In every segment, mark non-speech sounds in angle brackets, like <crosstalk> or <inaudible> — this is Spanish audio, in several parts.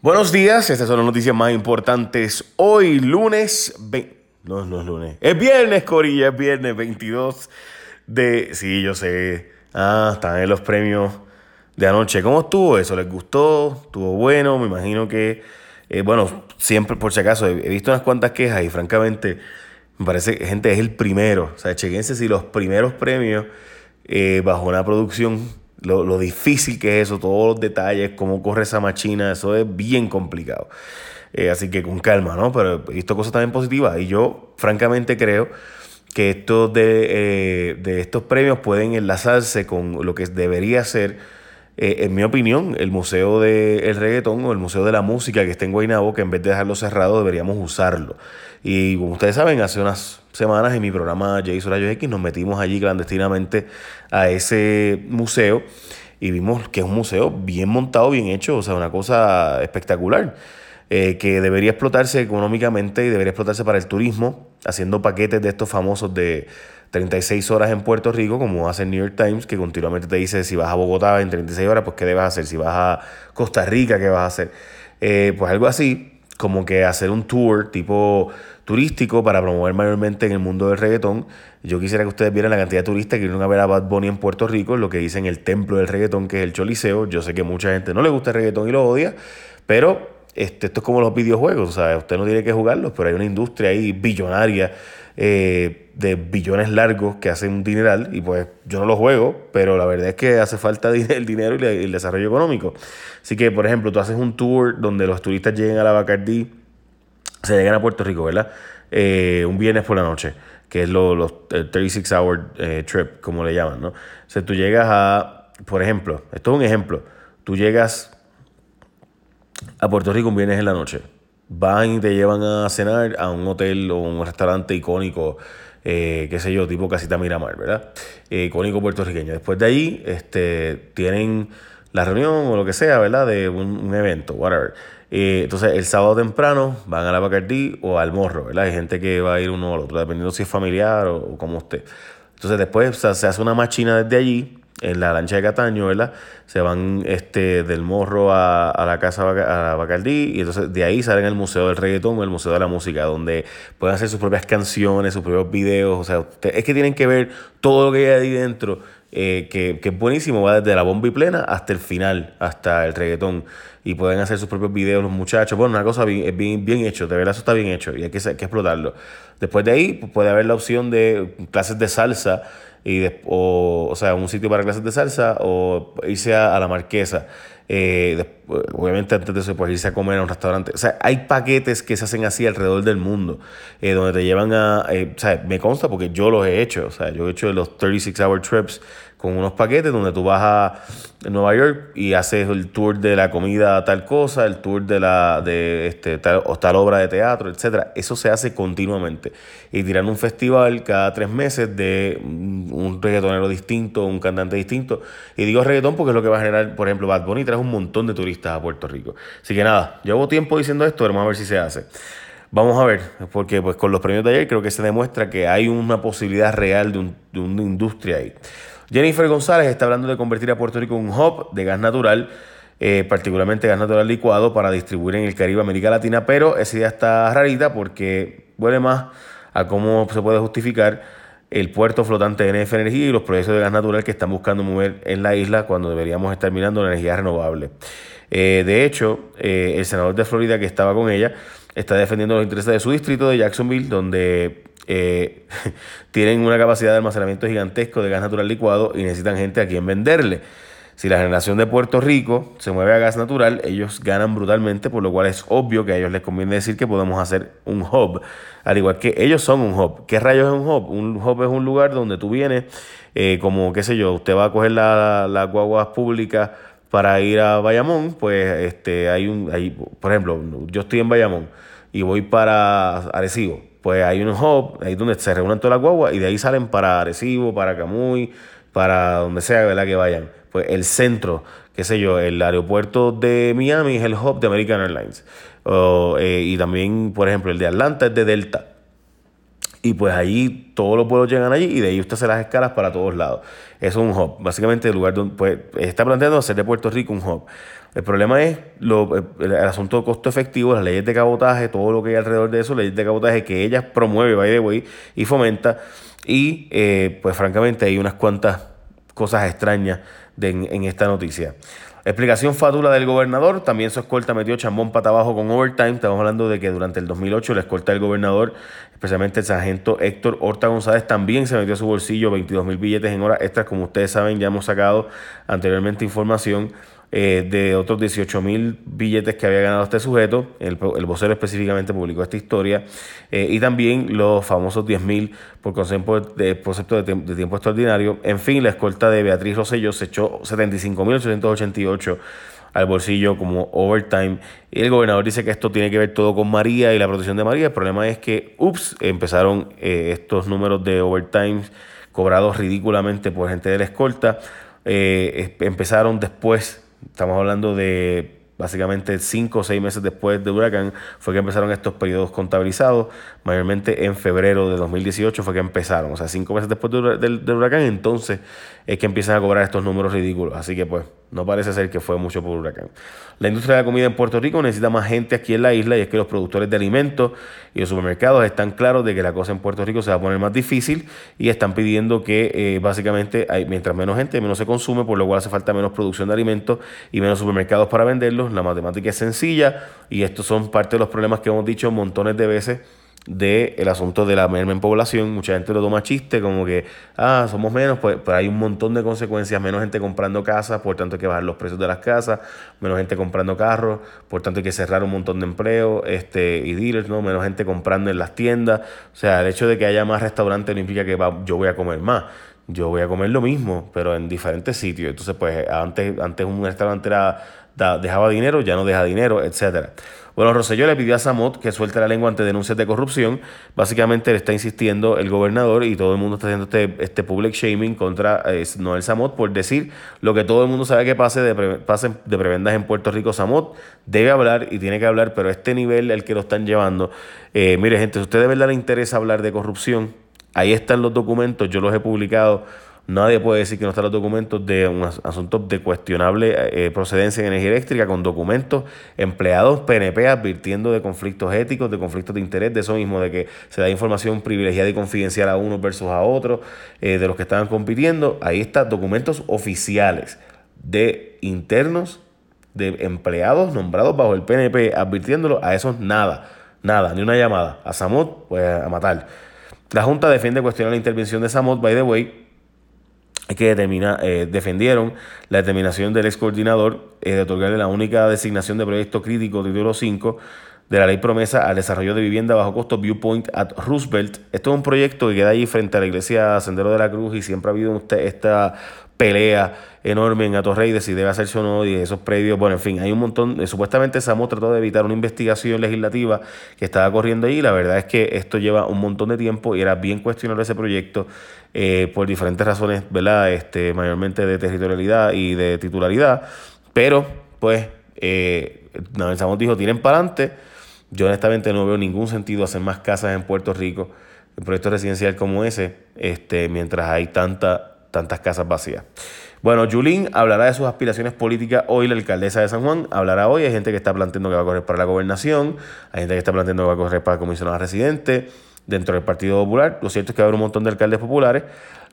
Buenos días, estas son las noticias más importantes. Hoy, lunes. No, no es lunes. Es viernes, Corilla, es viernes 22 de. Sí, yo sé. Ah, están en los premios de anoche. ¿Cómo estuvo eso? ¿Les gustó? ¿Estuvo bueno? Me imagino que. Eh, bueno, siempre, por si acaso, he, visto unas cuantas quejas y francamente, me parece que, gente, es el primero. O sea, chequense si los primeros premios eh, bajo una producción lo, difícil que es eso, todos los detalles, cómo corre esa machina, eso es bien complicado. Eh, así que con calma, ¿no? Pero he visto también positivas y yo francamente creo que estos de, eh, de estos premios pueden enlazarse con lo que debería ser, eh, en mi opinión, el Museo del Reggaetón o el Museo de la Música que está en Guaynabo, que en vez de dejarlo cerrado deberíamos usarlo. Y como ustedes saben, hace unas semanas en mi programa Jason Rayos X nos metimos allí clandestinamente a ese museo y vimos que es un museo bien montado, bien hecho, o sea, una cosa espectacular. Eh, que debería explotarse económicamente y debería explotarse para el turismo, haciendo paquetes de estos famosos de 36 horas en Puerto Rico, como hace el New York Times, que continuamente te dice si vas a Bogotá en 36 horas, pues qué debes hacer, si vas a Costa Rica, qué vas a hacer. Eh, pues algo así, como que hacer un tour tipo turístico para promover mayormente en el mundo del reggaetón. Yo quisiera que ustedes vieran la cantidad de turistas que vienen a ver a Bad Bunny en Puerto Rico, lo que dicen el templo del reggaetón, que es el Choliseo. Yo sé que mucha gente no le gusta el reggaetón y lo odia, pero este, esto es como los videojuegos, o sea, usted no tiene que jugarlos, pero hay una industria ahí billonaria eh, de billones largos que hacen un dineral y pues yo no lo juego, pero la verdad es que hace falta <laughs> el dinero y el desarrollo económico. Así que, por ejemplo, tú haces un tour donde los turistas lleguen a la Bacardí se llegan a Puerto Rico, ¿verdad? Eh, un viernes por la noche, que es lo, los 36 hour eh, trip, como le llaman, ¿no? O sea, tú llegas a, por ejemplo, esto es un ejemplo, tú llegas a Puerto Rico un en la noche, van y te llevan a cenar a un hotel o un restaurante icónico, eh, qué sé yo, tipo Casita Miramar, ¿verdad? icónico puertorriqueño. Después de ahí, este, tienen la reunión o lo que sea, ¿verdad? De un, evento, whatever. Eh, entonces, el sábado temprano van a la Bacardí o al Morro, ¿verdad? Hay gente que va a ir uno al otro, dependiendo si es familiar o, como usted. Entonces, después se hace una machina desde allí, en la lancha de Cataño, ¿verdad? Se van este, del Morro a, la casa a Bacardí y entonces de ahí salen al Museo del Reggaetón o el Museo de la Música, donde pueden hacer sus propias canciones, sus propios videos. O sea, es que tienen que ver todo lo que hay ahí dentro eh, que, que, es buenísimo, va desde la bomba y plena hasta el final, hasta el reggaetón. Y pueden hacer sus propios videos los muchachos. Bueno, una cosa bien, bien, bien hecho, de verdad eso está bien hecho y hay que, que explotarlo. Después de ahí puede haber la opción de clases de salsa y o, o sea, un sitio para clases de salsa o irse a, la marquesa. Eh, obviamente antes de eso, pues irse a comer a un restaurante. O sea, hay paquetes que se hacen así alrededor del mundo, eh, donde te llevan a... Eh, o sea, me consta porque yo los he hecho. O sea, yo he hecho los 36 hour trips con unos paquetes donde tú vas a Nueva York y haces el tour de la comida tal cosa, el tour de la de este tal, o tal obra de teatro, etcétera. Eso se hace continuamente. Y tiran un festival cada tres meses de un reggaetonero distinto, un cantante distinto. Y digo reggaetón porque es lo que va a generar, por ejemplo, Bad Bunny trae un montón de turistas a Puerto Rico. Así que nada, llevo tiempo diciendo esto, vamos a ver si se hace. Vamos a ver, porque pues con los premios de ayer creo que se demuestra que hay una posibilidad real de, de una industria ahí. Jennifer González está hablando de convertir a Puerto Rico en un hub de gas natural, eh, particularmente gas natural licuado, para distribuir en el Caribe, América Latina, pero esa idea está rarita porque huele más a cómo se puede justificar el puerto flotante de NF Energía y los proyectos de gas natural que están buscando mover en la isla cuando deberíamos estar mirando la energía renovable. Eh, de hecho, eh, el senador de Florida que estaba con ella está defendiendo los intereses de su distrito de Jacksonville, donde eh, <laughs> tienen una capacidad de almacenamiento gigantesco de gas natural licuado y necesitan gente a quien venderle. Si la generación de Puerto Rico se mueve a gas natural, ellos ganan brutalmente, por lo cual es obvio que a ellos les conviene decir que podemos hacer un hub, al igual que ellos son un hub. ¿Qué rayos es un hub? Un hub es un lugar donde tú vienes, eh, como qué sé yo, usted va a coger las la guaguas públicas para ir a Bayamón, pues este, hay un, hay, por ejemplo, yo estoy en Bayamón y voy para Arecibo pues hay un hub, ahí donde se reúnen todas las guaguas y de ahí salen para Arecibo, para Camuy, para donde sea ¿verdad? que vayan. Pues el centro, qué sé yo, el aeropuerto de Miami es el hub de American Airlines. Eh, y también, por ejemplo, el de Atlanta es de Delta. Y pues allí todos los vuelos llegan allí y de ahí usted hace las escalas para todos lados. Es un hub. Básicamente el lugar donde pues, está planteando hacer de Puerto Rico un hub. El problema es lo, el, asunto de costo efectivo, las leyes de cabotaje, todo lo que hay alrededor de eso, leyes de cabotaje que ella promueve, by the way, y fomenta. Y eh, pues francamente hay unas cuantas cosas extrañas en, esta noticia. Explicación fátula del gobernador. También su escolta metió chambón pata abajo con overtime. Estamos hablando de que durante el 2008 la escolta del gobernador, especialmente el sargento Héctor Horta González, también se metió a su bolsillo 22 mil billetes en horas extras. Como ustedes saben, ya hemos sacado anteriormente información eh, de otros 18 mil billetes que había ganado este sujeto. El, el vocero específicamente publicó esta historia. Eh, y también los famosos 10 mil por concepto de, concepto de, de, tiempo extraordinario. En fin, la escolta de Beatriz Rosello se echó 75 mil 888 al bolsillo como overtime. Y el gobernador dice que esto tiene que ver todo con María y la protección de María. El problema es que, ups, empezaron eh, estos números de overtime cobrados ridículamente por gente de la escolta. empezaron después Estamos hablando de básicamente cinco o seis meses después de huracán fue que empezaron estos periodos contabilizados, mayormente en febrero de 2018 fue que empezaron, o sea, cinco meses después del, huracán, entonces es que empiezan a cobrar estos números ridículos, así que pues no parece ser que fue mucho por huracán. La industria de la comida en Puerto Rico necesita más gente aquí en la isla y es que los productores de alimentos y los supermercados están claros de que la cosa en Puerto Rico se va a poner más difícil y están pidiendo que eh, básicamente hay, mientras menos gente, menos se consume, por lo cual hace falta menos producción de alimentos y menos supermercados para venderlos. La matemática es sencilla y estos son parte de los problemas que hemos dicho montones de veces del el asunto de la merma en población. Mucha gente lo toma chiste, como que, ah, somos menos, pues, pues, hay un montón de consecuencias, menos gente comprando casas, por tanto hay que bajar los precios de las casas, menos gente comprando carros, por tanto hay que cerrar un montón de empleos este, y dealers, ¿no? menos gente comprando en las tiendas. O sea, el hecho de que haya más restaurantes no implica que yo voy a comer más. Yo voy a comer lo mismo, pero en diferentes sitios. Entonces, pues antes, antes un restaurante era, dejaba dinero, ya no deja dinero, etcétera. Bueno, Roselló le pidió a Samot que suelte la lengua ante denuncias de corrupción. Básicamente le está insistiendo el gobernador y todo el mundo está haciendo este, este public shaming contra eh, Noel Samot por decir lo que todo el mundo sabe que pase de, pase de prebendas en Puerto Rico. Samot debe hablar y tiene que hablar, pero este nivel el que lo están llevando. Eh, mire, gente, si a usted de verdad le interesa hablar de corrupción, ahí están los documentos, yo los he publicado Nadie puede decir que no están los documentos de un asunto de cuestionable eh, procedencia en energía eléctrica con documentos empleados PNP advirtiendo de conflictos éticos, de conflictos de interés, de eso mismo, de que se da información privilegiada y confidencial a uno versus a otro, eh, de los que estaban compitiendo. Ahí están documentos oficiales de internos, de empleados nombrados bajo el PNP, advirtiéndolo a esos nada, nada, ni una llamada. A Samot, pues a matar. La Junta defiende cuestionar la intervención de Samot, by the way, que determina, eh, defendieron la determinación del ex coordinador eh, de otorgarle la única designación de proyecto crítico título 5 de la ley promesa al desarrollo de vivienda bajo costo Viewpoint at Roosevelt. Esto es un proyecto que queda ahí frente a la iglesia Sendero de la Cruz y siempre ha habido esta pelea enorme en Atorrey de si debe hacerse o no y esos predios, bueno, en fin, hay un montón, supuestamente Samo trató de evitar una investigación legislativa que estaba corriendo ahí, la verdad es que esto lleva un montón de tiempo y era bien cuestionable ese proyecto eh, por diferentes razones, ¿verdad? Este, mayormente de territorialidad y de titularidad, pero pues eh, dijo, tienen para adelante, yo honestamente no veo ningún sentido hacer más casas en Puerto Rico, un proyecto residencial como ese, este, mientras hay tanta tantas casas vacías. Bueno, Julín hablará de sus aspiraciones políticas hoy, la alcaldesa de San Juan hablará hoy. Hay gente que está planteando que va a correr para la gobernación, hay gente que está planteando que va a correr para comisionado residente dentro del Partido Popular. Lo cierto es que va a haber un montón de alcaldes populares,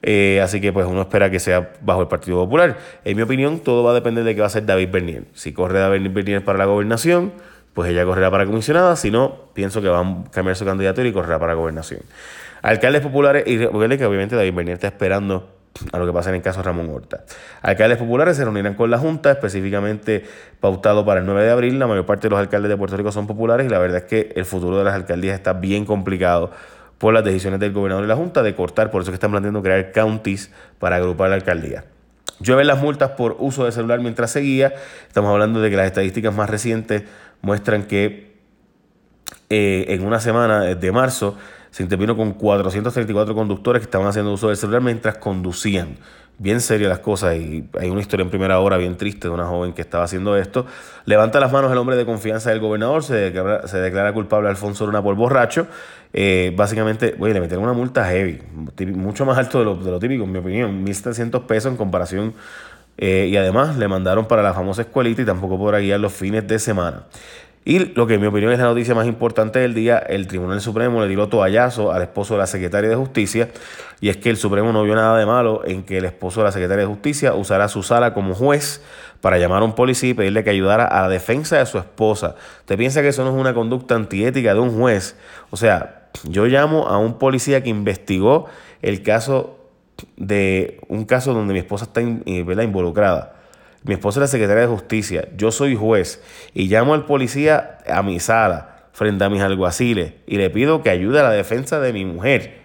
eh, así que pues uno espera que sea bajo el Partido Popular. En mi opinión, todo va a depender de qué va a hacer David Bernier. Si corre David Bernier para la gobernación, pues ella correrá para comisionada, si no, pienso que va a cambiar su candidatura y correrá para gobernación. Alcaldes populares, y que obviamente David Bernier está esperando a lo que pasa en el caso de Ramón Horta. Alcaldes populares se reunirán con la Junta, específicamente pautado para el 9 de abril. La mayor parte de los alcaldes de Puerto Rico son populares y la verdad es que el futuro de las alcaldías está bien complicado por las decisiones del gobernador y la Junta de cortar, por eso que están planteando crear counties para agrupar la alcaldía. Llueven las multas por uso de celular mientras seguía. Estamos hablando de que las estadísticas más recientes muestran que eh, en una semana de marzo se intervino con 434 conductores que estaban haciendo uso del celular mientras conducían. Bien serias las cosas y hay una historia en primera hora bien triste de una joven que estaba haciendo esto. Levanta las manos el hombre de confianza del gobernador, se declara, culpable a Alfonso Luna por borracho. Eh, básicamente, oye, le metieron una multa heavy, mucho más alto de lo, de lo típico, en mi opinión, 1.700 pesos en comparación Eh, y además le mandaron para la famosa escuelita y tampoco podrá guiar los fines de semana. Y lo que en mi opinión es la noticia más importante del día, el Tribunal Supremo le dio toallazo al esposo de la secretaria de Justicia, y es que el Supremo no vio nada de malo en que el esposo de la secretaria de Justicia usara su sala como juez para llamar a un policía y pedirle que ayudara a la defensa de su esposa. ¿Te piensa que eso no es una conducta antiética de un juez? O sea, yo llamo a un policía que investigó el caso de un caso donde mi esposa está involucrada mi esposa es la secretaria de justicia, yo soy juez y llamo al policía a mi sala frente a mis alguaciles y le pido que ayude a la defensa de mi mujer.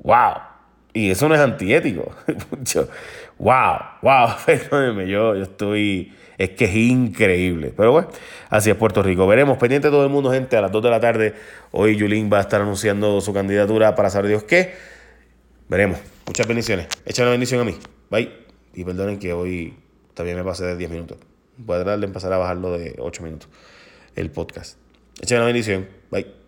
¡Wow! Y eso no es antiético. ¡Wow! ¡Wow! Perdónenme, yo, yo estoy... Es que es increíble. Pero bueno, así es Puerto Rico. Veremos, pendiente todo el mundo, gente, a las 2 de la tarde. Hoy Yulín va a estar anunciando su candidatura para saber Dios qué. Veremos. Muchas bendiciones. Echa una bendición a mí. Bye. Y perdonen que hoy también me pasé de 10 minutos. Voy a tratar de empezar a bajarlo de 8 minutos el podcast. Echen una bendición. Bye.